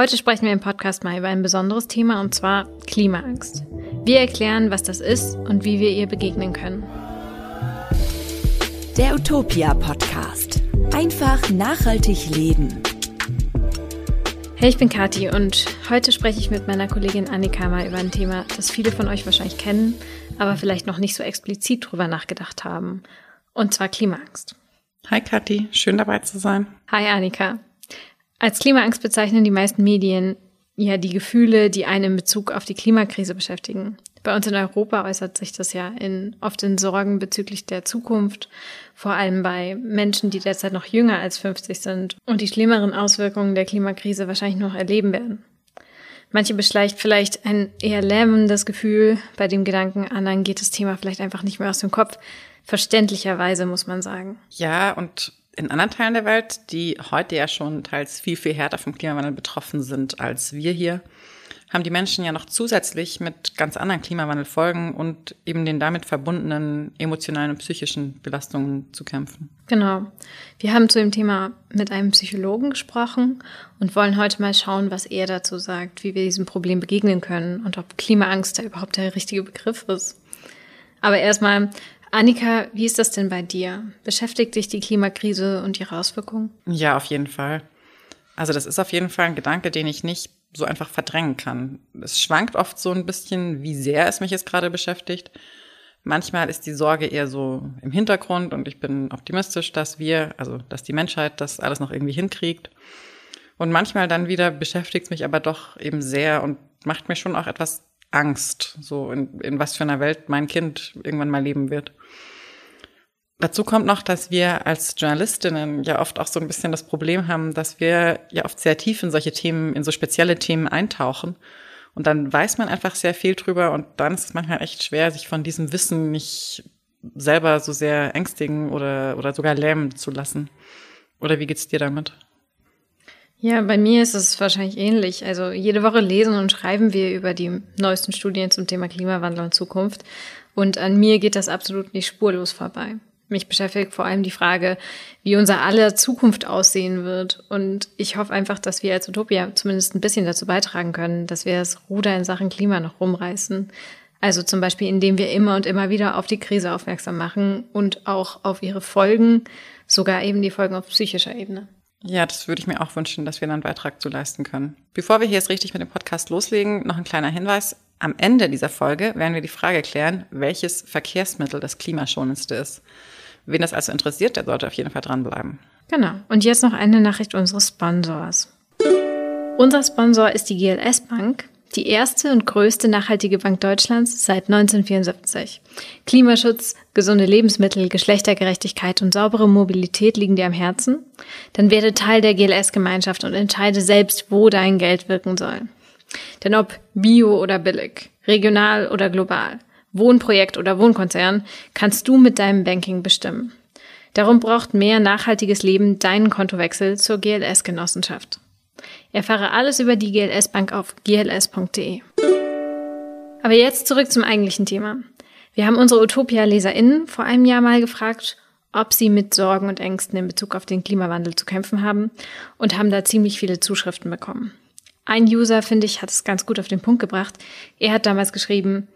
Heute sprechen wir im Podcast mal über ein besonderes Thema und zwar Klimaangst. Wir erklären, was das ist und wie wir ihr begegnen können. Der Utopia Podcast. Einfach nachhaltig leben. Hey, ich bin Kathi und heute spreche ich mit meiner Kollegin Annika mal über ein Thema, das viele von euch wahrscheinlich kennen, aber vielleicht noch nicht so explizit drüber nachgedacht haben. Und zwar Klimaangst. Hi Kathi, schön dabei zu sein. Hi Annika. Als Klimaangst bezeichnen die meisten Medien ja die Gefühle, die einen in Bezug auf die Klimakrise beschäftigen. Bei uns in Europa äußert sich das ja in, oft in Sorgen bezüglich der Zukunft, vor allem bei Menschen, die derzeit noch jünger als 50 sind und die schlimmeren Auswirkungen der Klimakrise wahrscheinlich noch erleben werden. Manche beschleicht vielleicht ein eher lähmendes Gefühl bei dem Gedanken, anderen geht das Thema vielleicht einfach nicht mehr aus dem Kopf. Verständlicherweise muss man sagen. Ja, und in anderen Teilen der Welt, die heute ja schon teils viel, viel härter vom Klimawandel betroffen sind als wir hier, haben die Menschen ja noch zusätzlich mit ganz anderen Klimawandelfolgen und eben den damit verbundenen emotionalen und psychischen Belastungen zu kämpfen. Genau. Wir haben zu dem Thema mit einem Psychologen gesprochen und wollen heute mal schauen, was er dazu sagt, wie wir diesem Problem begegnen können und ob Klimaangst da überhaupt der richtige Begriff ist. Aber erstmal, Annika, wie ist das denn bei dir? Beschäftigt dich die Klimakrise und ihre Auswirkungen? Ja, auf jeden Fall. Also das ist auf jeden Fall ein Gedanke, den ich nicht so einfach verdrängen kann. Es schwankt oft so ein bisschen, wie sehr es mich jetzt gerade beschäftigt. Manchmal ist die Sorge eher so im Hintergrund und ich bin optimistisch, dass wir, also dass die Menschheit das alles noch irgendwie hinkriegt. Und manchmal dann wieder beschäftigt es mich aber doch eben sehr und macht mir schon auch etwas Angst, so in, in was für einer Welt mein Kind irgendwann mal leben wird. Dazu kommt noch, dass wir als Journalistinnen ja oft auch so ein bisschen das Problem haben, dass wir ja oft sehr tief in solche Themen, in so spezielle Themen eintauchen. Und dann weiß man einfach sehr viel drüber und dann ist es manchmal echt schwer, sich von diesem Wissen nicht selber so sehr ängstigen oder, oder sogar lähmen zu lassen. Oder wie geht's dir damit? Ja, bei mir ist es wahrscheinlich ähnlich. Also jede Woche lesen und schreiben wir über die neuesten Studien zum Thema Klimawandel und Zukunft. Und an mir geht das absolut nicht spurlos vorbei. Mich beschäftigt vor allem die Frage, wie unser aller Zukunft aussehen wird. Und ich hoffe einfach, dass wir als Utopia zumindest ein bisschen dazu beitragen können, dass wir das Ruder in Sachen Klima noch rumreißen. Also zum Beispiel, indem wir immer und immer wieder auf die Krise aufmerksam machen und auch auf ihre Folgen, sogar eben die Folgen auf psychischer Ebene. Ja, das würde ich mir auch wünschen, dass wir einen Beitrag zu leisten können. Bevor wir hier jetzt richtig mit dem Podcast loslegen, noch ein kleiner Hinweis. Am Ende dieser Folge werden wir die Frage klären, welches Verkehrsmittel das klimaschonendste ist. Wen das also interessiert, der sollte auf jeden Fall dranbleiben. Genau. Und jetzt noch eine Nachricht unseres Sponsors. Unser Sponsor ist die GLS Bank die erste und größte nachhaltige Bank Deutschlands seit 1974. Klimaschutz, gesunde Lebensmittel, Geschlechtergerechtigkeit und saubere Mobilität liegen dir am Herzen? Dann werde Teil der GLS-Gemeinschaft und entscheide selbst, wo dein Geld wirken soll. Denn ob bio oder billig, regional oder global, Wohnprojekt oder Wohnkonzern, kannst du mit deinem Banking bestimmen. Darum braucht mehr nachhaltiges Leben deinen Kontowechsel zur GLS-Genossenschaft. Erfahre alles über die GLS Bank auf gls.de. Aber jetzt zurück zum eigentlichen Thema. Wir haben unsere Utopia-LeserInnen vor einem Jahr mal gefragt, ob sie mit Sorgen und Ängsten in Bezug auf den Klimawandel zu kämpfen haben und haben da ziemlich viele Zuschriften bekommen. Ein User, finde ich, hat es ganz gut auf den Punkt gebracht. Er hat damals geschrieben,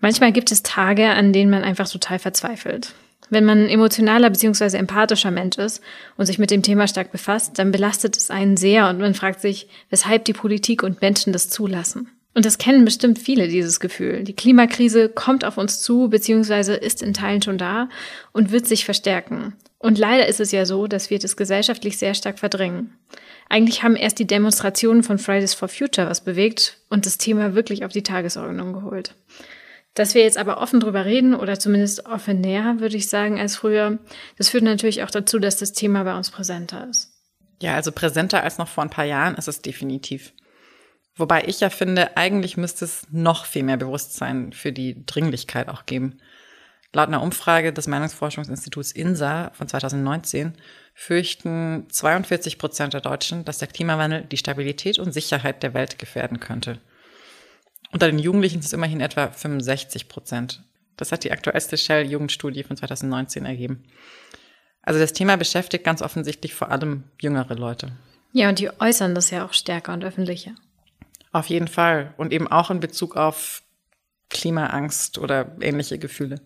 manchmal gibt es Tage, an denen man einfach total verzweifelt. Wenn man emotionaler bzw. empathischer Mensch ist und sich mit dem Thema stark befasst, dann belastet es einen sehr und man fragt sich, weshalb die Politik und Menschen das zulassen. Und das kennen bestimmt viele, dieses Gefühl. Die Klimakrise kommt auf uns zu, beziehungsweise ist in Teilen schon da und wird sich verstärken. Und leider ist es ja so, dass wir das gesellschaftlich sehr stark verdrängen. Eigentlich haben erst die Demonstrationen von Fridays for Future was bewegt und das Thema wirklich auf die Tagesordnung geholt. Dass wir jetzt aber offen drüber reden oder zumindest offen näher, würde ich sagen, als früher, das führt natürlich auch dazu, dass das Thema bei uns präsenter ist. Ja, also präsenter als noch vor ein paar Jahren ist es definitiv. Wobei ich ja finde, eigentlich müsste es noch viel mehr Bewusstsein für die Dringlichkeit auch geben. Laut einer Umfrage des Meinungsforschungsinstituts INSA von 2019 fürchten 42 Prozent der Deutschen, dass der Klimawandel die Stabilität und Sicherheit der Welt gefährden könnte. Unter den Jugendlichen ist es immerhin etwa 65 Prozent. Das hat die aktuellste Shell-Jugendstudie von 2019 ergeben. Also das Thema beschäftigt ganz offensichtlich vor allem jüngere Leute. Ja, und die äußern das ja auch stärker und öffentlicher. Auf jeden Fall. Und eben auch in Bezug auf Klimaangst oder ähnliche Gefühle.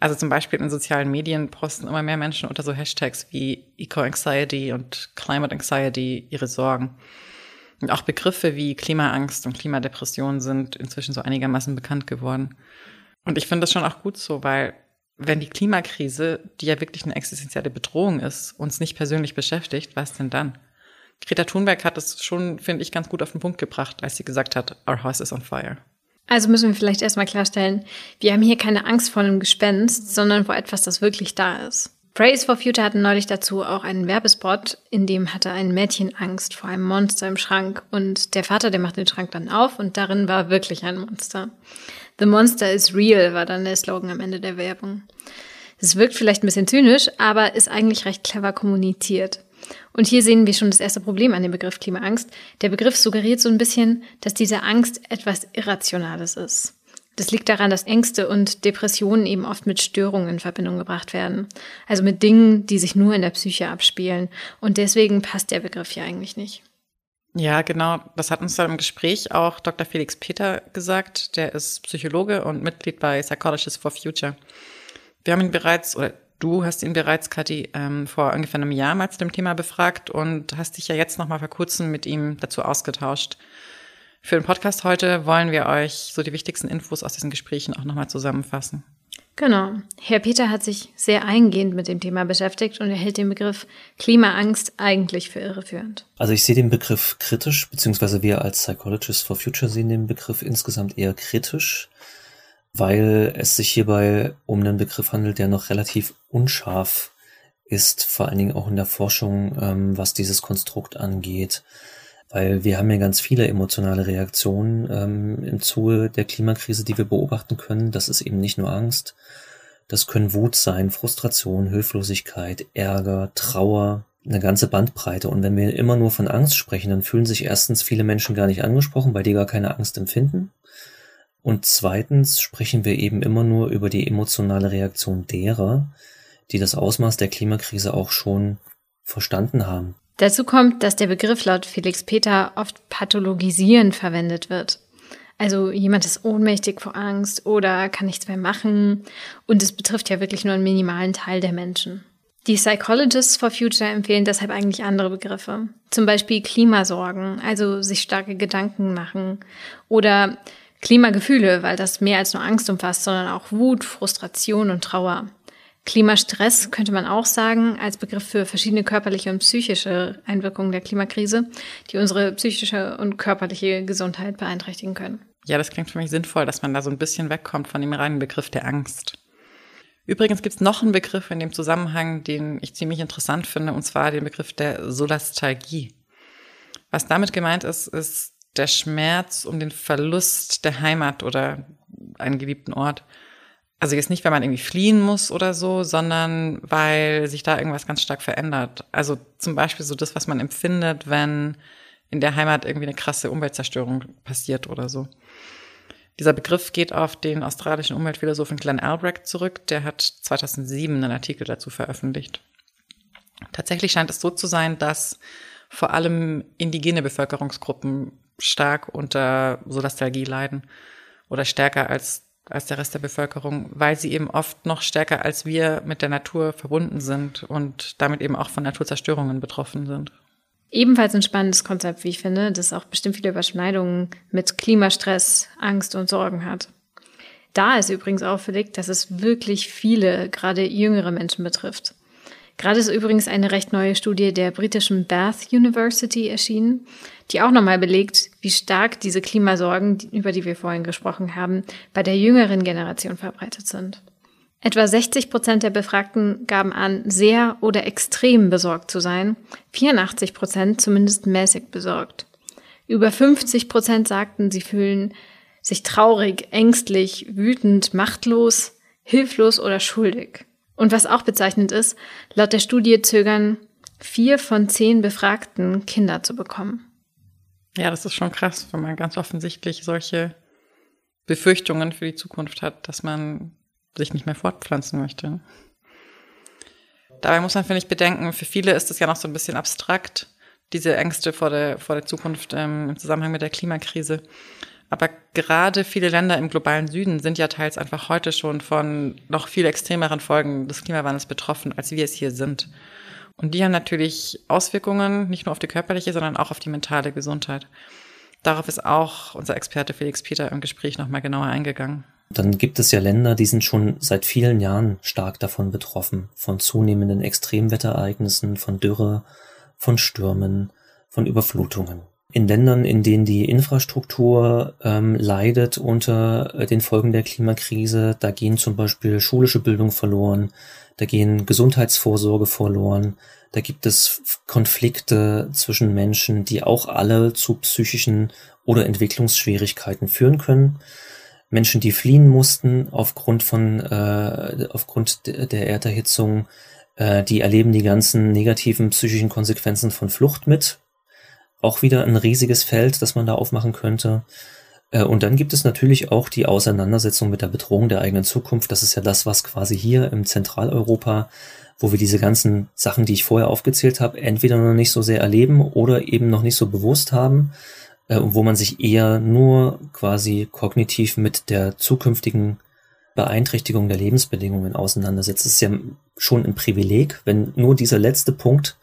Also zum Beispiel in sozialen Medien posten immer mehr Menschen unter so Hashtags wie Eco-Anxiety und Climate Anxiety ihre Sorgen. Und auch Begriffe wie Klimaangst und Klimadepression sind inzwischen so einigermaßen bekannt geworden. Und ich finde das schon auch gut so, weil wenn die Klimakrise, die ja wirklich eine existenzielle Bedrohung ist, uns nicht persönlich beschäftigt, was denn dann? Greta Thunberg hat es schon, finde ich, ganz gut auf den Punkt gebracht, als sie gesagt hat, Our house is on fire. Also müssen wir vielleicht erstmal klarstellen, wir haben hier keine Angst vor einem Gespenst, sondern vor etwas, das wirklich da ist. Praise for Future hatten neulich dazu auch einen Werbespot, in dem hatte ein Mädchen Angst vor einem Monster im Schrank und der Vater, der macht den Schrank dann auf und darin war wirklich ein Monster. The Monster is real war dann der Slogan am Ende der Werbung. Es wirkt vielleicht ein bisschen zynisch, aber ist eigentlich recht clever kommuniziert. Und hier sehen wir schon das erste Problem an dem Begriff Klimaangst. Der Begriff suggeriert so ein bisschen, dass diese Angst etwas Irrationales ist. Das liegt daran, dass Ängste und Depressionen eben oft mit Störungen in Verbindung gebracht werden. Also mit Dingen, die sich nur in der Psyche abspielen. Und deswegen passt der Begriff hier eigentlich nicht. Ja, genau. Das hat uns dann im Gespräch auch Dr. Felix Peter gesagt. Der ist Psychologe und Mitglied bei Psychologists for Future. Wir haben ihn bereits, oder du hast ihn bereits, Kathi, ähm, vor ungefähr einem Jahr mal zu dem Thema befragt und hast dich ja jetzt noch mal vor kurzem mit ihm dazu ausgetauscht. Für den Podcast heute wollen wir euch so die wichtigsten Infos aus diesen Gesprächen auch nochmal zusammenfassen. Genau. Herr Peter hat sich sehr eingehend mit dem Thema beschäftigt und er hält den Begriff Klimaangst eigentlich für irreführend. Also ich sehe den Begriff kritisch, beziehungsweise wir als Psychologists for Future sehen den Begriff insgesamt eher kritisch, weil es sich hierbei um einen Begriff handelt, der noch relativ unscharf ist, vor allen Dingen auch in der Forschung, ähm, was dieses Konstrukt angeht weil wir haben ja ganz viele emotionale Reaktionen ähm, im Zuge der Klimakrise, die wir beobachten können. Das ist eben nicht nur Angst, das können Wut sein, Frustration, Hilflosigkeit, Ärger, Trauer, eine ganze Bandbreite. Und wenn wir immer nur von Angst sprechen, dann fühlen sich erstens viele Menschen gar nicht angesprochen, weil die gar keine Angst empfinden. Und zweitens sprechen wir eben immer nur über die emotionale Reaktion derer, die das Ausmaß der Klimakrise auch schon verstanden haben. Dazu kommt, dass der Begriff laut Felix Peter oft pathologisierend verwendet wird. Also jemand ist ohnmächtig vor Angst oder kann nichts mehr machen und es betrifft ja wirklich nur einen minimalen Teil der Menschen. Die Psychologists for Future empfehlen deshalb eigentlich andere Begriffe. Zum Beispiel Klimasorgen, also sich starke Gedanken machen. Oder Klimagefühle, weil das mehr als nur Angst umfasst, sondern auch Wut, Frustration und Trauer. Klimastress könnte man auch sagen, als Begriff für verschiedene körperliche und psychische Einwirkungen der Klimakrise, die unsere psychische und körperliche Gesundheit beeinträchtigen können. Ja, das klingt für mich sinnvoll, dass man da so ein bisschen wegkommt von dem reinen Begriff der Angst. Übrigens gibt es noch einen Begriff in dem Zusammenhang, den ich ziemlich interessant finde, und zwar den Begriff der Solastalgie. Was damit gemeint ist, ist der Schmerz um den Verlust der Heimat oder einen geliebten Ort. Also jetzt nicht, weil man irgendwie fliehen muss oder so, sondern weil sich da irgendwas ganz stark verändert. Also zum Beispiel so das, was man empfindet, wenn in der Heimat irgendwie eine krasse Umweltzerstörung passiert oder so. Dieser Begriff geht auf den australischen Umweltphilosophen Glenn Albrecht zurück. Der hat 2007 einen Artikel dazu veröffentlicht. Tatsächlich scheint es so zu sein, dass vor allem indigene Bevölkerungsgruppen stark unter Solastalgie leiden oder stärker als als der Rest der Bevölkerung, weil sie eben oft noch stärker als wir mit der Natur verbunden sind und damit eben auch von Naturzerstörungen betroffen sind. Ebenfalls ein spannendes Konzept, wie ich finde, das auch bestimmt viele Überschneidungen mit Klimastress, Angst und Sorgen hat. Da ist übrigens auffällig, dass es wirklich viele, gerade jüngere Menschen betrifft. Gerade ist übrigens eine recht neue Studie der britischen Bath University erschienen, die auch nochmal belegt, wie stark diese Klimasorgen, über die wir vorhin gesprochen haben, bei der jüngeren Generation verbreitet sind. Etwa 60 Prozent der Befragten gaben an, sehr oder extrem besorgt zu sein, 84 Prozent zumindest mäßig besorgt. Über 50 Prozent sagten, sie fühlen sich traurig, ängstlich, wütend, machtlos, hilflos oder schuldig. Und was auch bezeichnend ist, laut der Studie zögern vier von zehn Befragten Kinder zu bekommen. Ja, das ist schon krass, wenn man ganz offensichtlich solche Befürchtungen für die Zukunft hat, dass man sich nicht mehr fortpflanzen möchte. Dabei muss man, finde ich, bedenken, für viele ist es ja noch so ein bisschen abstrakt, diese Ängste vor der, vor der Zukunft ähm, im Zusammenhang mit der Klimakrise. Aber gerade viele Länder im globalen Süden sind ja teils einfach heute schon von noch viel extremeren Folgen des Klimawandels betroffen, als wir es hier sind. Und die haben natürlich Auswirkungen nicht nur auf die körperliche, sondern auch auf die mentale Gesundheit. Darauf ist auch unser Experte Felix Peter im Gespräch nochmal genauer eingegangen. Dann gibt es ja Länder, die sind schon seit vielen Jahren stark davon betroffen, von zunehmenden Extremwetterereignissen, von Dürre, von Stürmen, von Überflutungen in Ländern, in denen die Infrastruktur ähm, leidet unter äh, den Folgen der Klimakrise, da gehen zum Beispiel schulische Bildung verloren, da gehen Gesundheitsvorsorge verloren, da gibt es Konflikte zwischen Menschen, die auch alle zu psychischen oder Entwicklungsschwierigkeiten führen können. Menschen, die fliehen mussten aufgrund von äh, aufgrund der Erderhitzung, äh, die erleben die ganzen negativen psychischen Konsequenzen von Flucht mit, auch wieder ein riesiges Feld, das man da aufmachen könnte. Äh, und dann gibt es natürlich auch die Auseinandersetzung mit der Bedrohung der eigenen Zukunft. Das ist ja das, was quasi hier im Zentraleuropa, wo wir diese ganzen Sachen, die ich vorher aufgezählt habe, entweder noch nicht so sehr erleben oder eben noch nicht so bewusst haben, äh, wo man sich eher nur quasi kognitiv mit der zukünftigen Beeinträchtigung der Lebensbedingungen auseinandersetzt. Es ist ja schon ein Privileg, wenn nur dieser letzte Punkt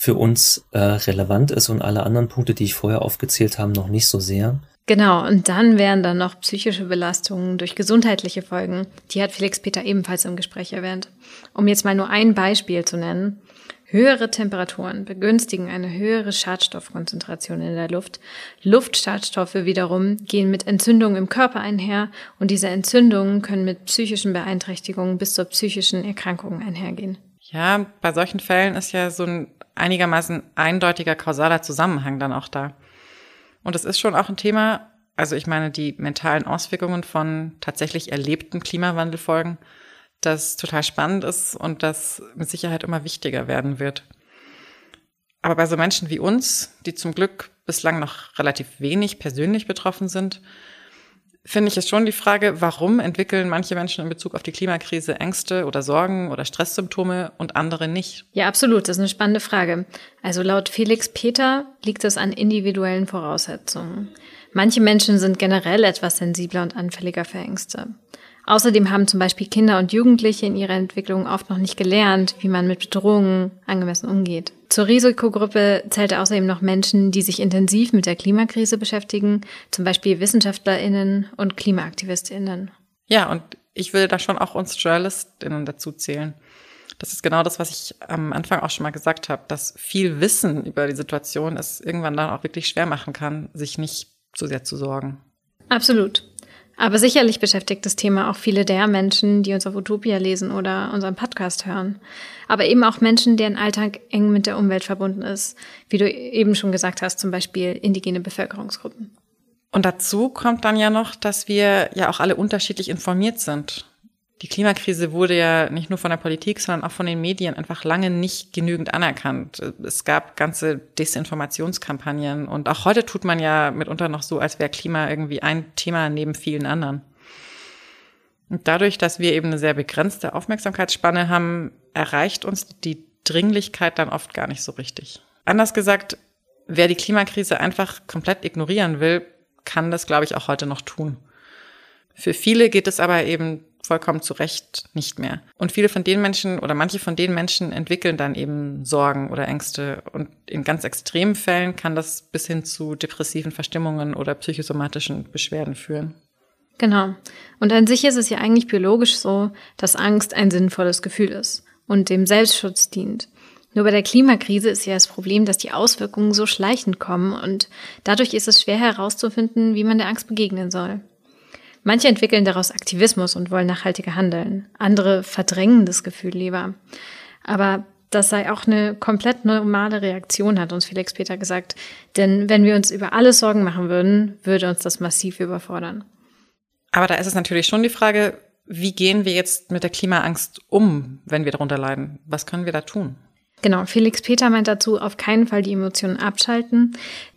für uns äh, relevant ist und alle anderen Punkte, die ich vorher aufgezählt habe, noch nicht so sehr. Genau, und dann wären dann noch psychische Belastungen durch gesundheitliche Folgen. Die hat Felix Peter ebenfalls im Gespräch erwähnt. Um jetzt mal nur ein Beispiel zu nennen. Höhere Temperaturen begünstigen eine höhere Schadstoffkonzentration in der Luft. Luftschadstoffe wiederum gehen mit Entzündungen im Körper einher und diese Entzündungen können mit psychischen Beeinträchtigungen bis zur psychischen Erkrankung einhergehen. Ja, bei solchen Fällen ist ja so ein einigermaßen eindeutiger kausaler Zusammenhang dann auch da. Und es ist schon auch ein Thema, also ich meine, die mentalen Auswirkungen von tatsächlich erlebten Klimawandelfolgen, das total spannend ist und das mit Sicherheit immer wichtiger werden wird. Aber bei so Menschen wie uns, die zum Glück bislang noch relativ wenig persönlich betroffen sind, finde ich es schon die Frage, warum entwickeln manche Menschen in Bezug auf die Klimakrise Ängste oder Sorgen oder Stresssymptome und andere nicht? Ja, absolut. Das ist eine spannende Frage. Also laut Felix Peter liegt es an individuellen Voraussetzungen. Manche Menschen sind generell etwas sensibler und anfälliger für Ängste. Außerdem haben zum Beispiel Kinder und Jugendliche in ihrer Entwicklung oft noch nicht gelernt, wie man mit Bedrohungen angemessen umgeht. Zur Risikogruppe zählt außerdem noch Menschen, die sich intensiv mit der Klimakrise beschäftigen, zum Beispiel WissenschaftlerInnen und KlimaaktivistInnen. Ja, und ich will da schon auch uns JournalistInnen dazu zählen. Das ist genau das, was ich am Anfang auch schon mal gesagt habe, dass viel Wissen über die Situation es irgendwann dann auch wirklich schwer machen kann, sich nicht zu sehr zu sorgen. Absolut. Aber sicherlich beschäftigt das Thema auch viele der Menschen, die uns auf Utopia lesen oder unseren Podcast hören. Aber eben auch Menschen, deren Alltag eng mit der Umwelt verbunden ist. Wie du eben schon gesagt hast, zum Beispiel indigene Bevölkerungsgruppen. Und dazu kommt dann ja noch, dass wir ja auch alle unterschiedlich informiert sind die Klimakrise wurde ja nicht nur von der Politik, sondern auch von den Medien einfach lange nicht genügend anerkannt. Es gab ganze Desinformationskampagnen und auch heute tut man ja mitunter noch so, als wäre Klima irgendwie ein Thema neben vielen anderen. Und dadurch, dass wir eben eine sehr begrenzte Aufmerksamkeitsspanne haben, erreicht uns die Dringlichkeit dann oft gar nicht so richtig. Anders gesagt, wer die Klimakrise einfach komplett ignorieren will, kann das, glaube ich, auch heute noch tun. Für viele geht es aber eben vollkommen zu Recht nicht mehr. Und viele von den Menschen oder manche von den Menschen entwickeln dann eben Sorgen oder Ängste. Und in ganz extremen Fällen kann das bis hin zu depressiven Verstimmungen oder psychosomatischen Beschwerden führen. Genau. Und an sich ist es ja eigentlich biologisch so, dass Angst ein sinnvolles Gefühl ist und dem Selbstschutz dient. Nur bei der Klimakrise ist ja das Problem, dass die Auswirkungen so schleichend kommen und dadurch ist es schwer herauszufinden, wie man der Angst begegnen soll. Manche entwickeln daraus Aktivismus und wollen nachhaltiger handeln. Andere verdrängen das Gefühl lieber. Aber das sei auch eine komplett normale Reaktion, hat uns Felix Peter gesagt. Denn wenn wir uns über alles Sorgen machen würden, würde uns das massiv überfordern. Aber da ist es natürlich schon die Frage, wie gehen wir jetzt mit der Klimaangst um, wenn wir darunter leiden? Was können wir da tun? Genau, Felix Peter meint dazu, auf keinen Fall die Emotionen abschalten,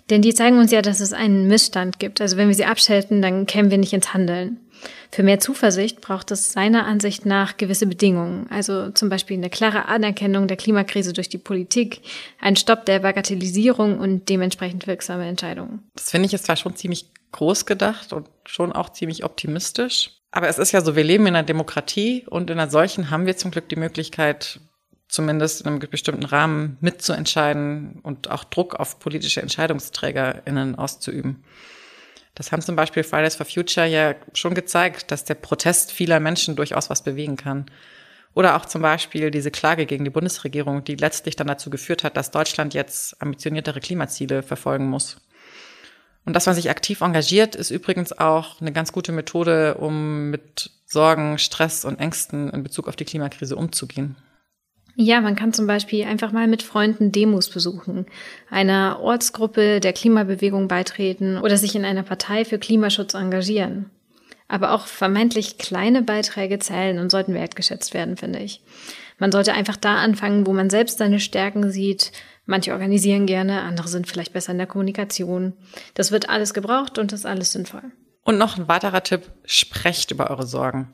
Denn die zeigen uns ja, dass es einen Missstand gibt. Also wenn wir sie abschalten, dann kämen wir nicht ins Handeln. Für mehr Zuversicht braucht es seiner Ansicht nach gewisse Bedingungen, also zum Beispiel eine klare Anerkennung der Klimakrise durch die Politik, ein Stopp der Bagatellisierung und dementsprechend wirksame Entscheidungen. Das finde ich jetzt zwar schon ziemlich groß gedacht und schon auch ziemlich optimistisch. Aber es ist ja so, wir leben in einer Demokratie und in einer solchen haben wir zum Glück die Möglichkeit, zumindest in einem bestimmten Rahmen mitzuentscheiden und auch Druck auf politische EntscheidungsträgerInnen auszuüben. Das haben zum Beispiel Fridays for Future ja schon gezeigt, dass der Protest vieler Menschen durchaus was bewegen kann. Oder auch zum Beispiel diese Klage gegen die Bundesregierung, die letztlich dann dazu geführt hat, dass Deutschland jetzt ambitioniertere Klimaziele verfolgen muss. Und dass man sich aktiv engagiert, ist übrigens auch eine ganz gute Methode, um mit Sorgen, Stress und Ängsten in Bezug auf die Klimakrise umzugehen. Ja, man kann zum Beispiel einfach mal mit Freunden Demos besuchen, einer Ortsgruppe der Klimabewegung beitreten oder sich in einer Partei für Klimaschutz engagieren. Aber auch vermeintlich kleine Beiträge zählen und sollten wertgeschätzt werden, finde ich. Man sollte einfach da anfangen, wo man selbst seine Stärken sieht. Manche organisieren gerne, andere sind vielleicht besser in der Kommunikation. Das wird alles gebraucht und das ist alles sinnvoll. Und noch ein weiterer Tipp, sprecht über eure Sorgen.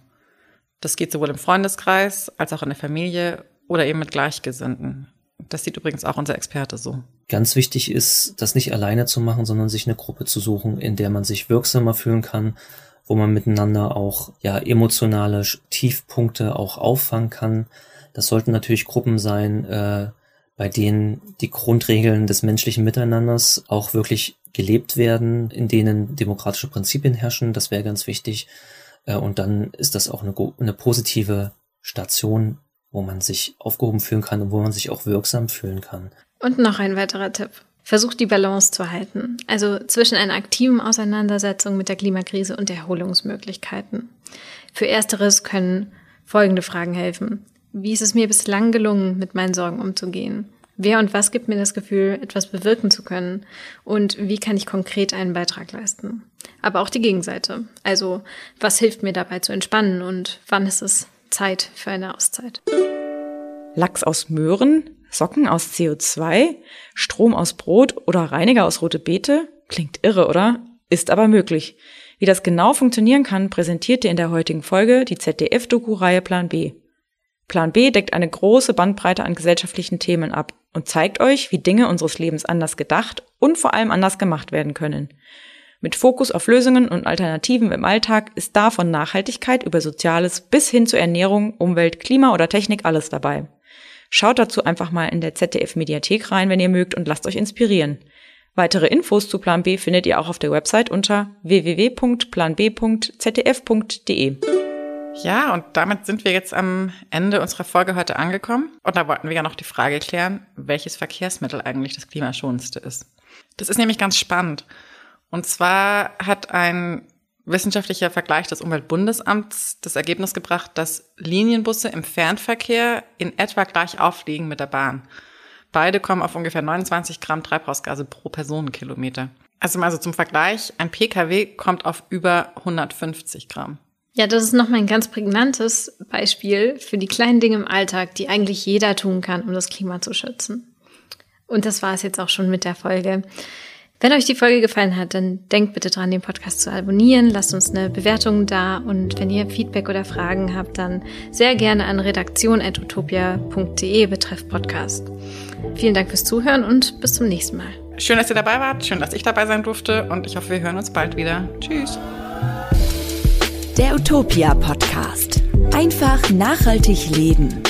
Das geht sowohl im Freundeskreis als auch in der Familie oder eben mit Gleichgesinnten. Das sieht übrigens auch unser Experte so. Ganz wichtig ist, das nicht alleine zu machen, sondern sich eine Gruppe zu suchen, in der man sich wirksamer fühlen kann, wo man miteinander auch ja emotionale Tiefpunkte auch auffangen kann. Das sollten natürlich Gruppen sein, äh, bei denen die Grundregeln des menschlichen Miteinanders auch wirklich gelebt werden, in denen demokratische Prinzipien herrschen. Das wäre ganz wichtig. Äh, und dann ist das auch eine, eine positive Station wo man sich aufgehoben fühlen kann und wo man sich auch wirksam fühlen kann. Und noch ein weiterer Tipp. Versucht die Balance zu halten, also zwischen einer aktiven Auseinandersetzung mit der Klimakrise und Erholungsmöglichkeiten. Für ersteres können folgende Fragen helfen. Wie ist es mir bislang gelungen, mit meinen Sorgen umzugehen? Wer und was gibt mir das Gefühl, etwas bewirken zu können? Und wie kann ich konkret einen Beitrag leisten? Aber auch die Gegenseite. Also, was hilft mir dabei zu entspannen und wann ist es Zeit für eine Auszeit. Lachs aus Möhren, Socken aus CO2, Strom aus Brot oder Reiniger aus rote Beete? Klingt irre, oder? Ist aber möglich. Wie das genau funktionieren kann, präsentiert dir in der heutigen Folge die ZDF-Doku-Reihe Plan B. Plan B deckt eine große Bandbreite an gesellschaftlichen Themen ab und zeigt euch, wie Dinge unseres Lebens anders gedacht und vor allem anders gemacht werden können. Mit Fokus auf Lösungen und Alternativen im Alltag ist da von Nachhaltigkeit über Soziales bis hin zu Ernährung, Umwelt, Klima oder Technik alles dabei. Schaut dazu einfach mal in der ZDF Mediathek rein, wenn ihr mögt und lasst euch inspirieren. Weitere Infos zu Plan B findet ihr auch auf der Website unter www.planb.zdf.de. Ja, und damit sind wir jetzt am Ende unserer Folge heute angekommen. Und da wollten wir ja noch die Frage klären, welches Verkehrsmittel eigentlich das klimaschonendste ist. Das ist nämlich ganz spannend. Und zwar hat ein wissenschaftlicher Vergleich des Umweltbundesamts das Ergebnis gebracht, dass Linienbusse im Fernverkehr in etwa gleich aufliegen mit der Bahn. Beide kommen auf ungefähr 29 Gramm Treibhausgase pro Personenkilometer. Also mal so zum Vergleich, ein Pkw kommt auf über 150 Gramm. Ja, das ist nochmal ein ganz prägnantes Beispiel für die kleinen Dinge im Alltag, die eigentlich jeder tun kann, um das Klima zu schützen. Und das war es jetzt auch schon mit der Folge. Wenn euch die Folge gefallen hat, dann denkt bitte dran, den Podcast zu abonnieren, lasst uns eine Bewertung da und wenn ihr Feedback oder Fragen habt, dann sehr gerne an redaktion.utopia.de betreff Podcast. Vielen Dank fürs Zuhören und bis zum nächsten Mal. Schön, dass ihr dabei wart, schön, dass ich dabei sein durfte und ich hoffe, wir hören uns bald wieder. Tschüss. Der Utopia Podcast. Einfach nachhaltig leben.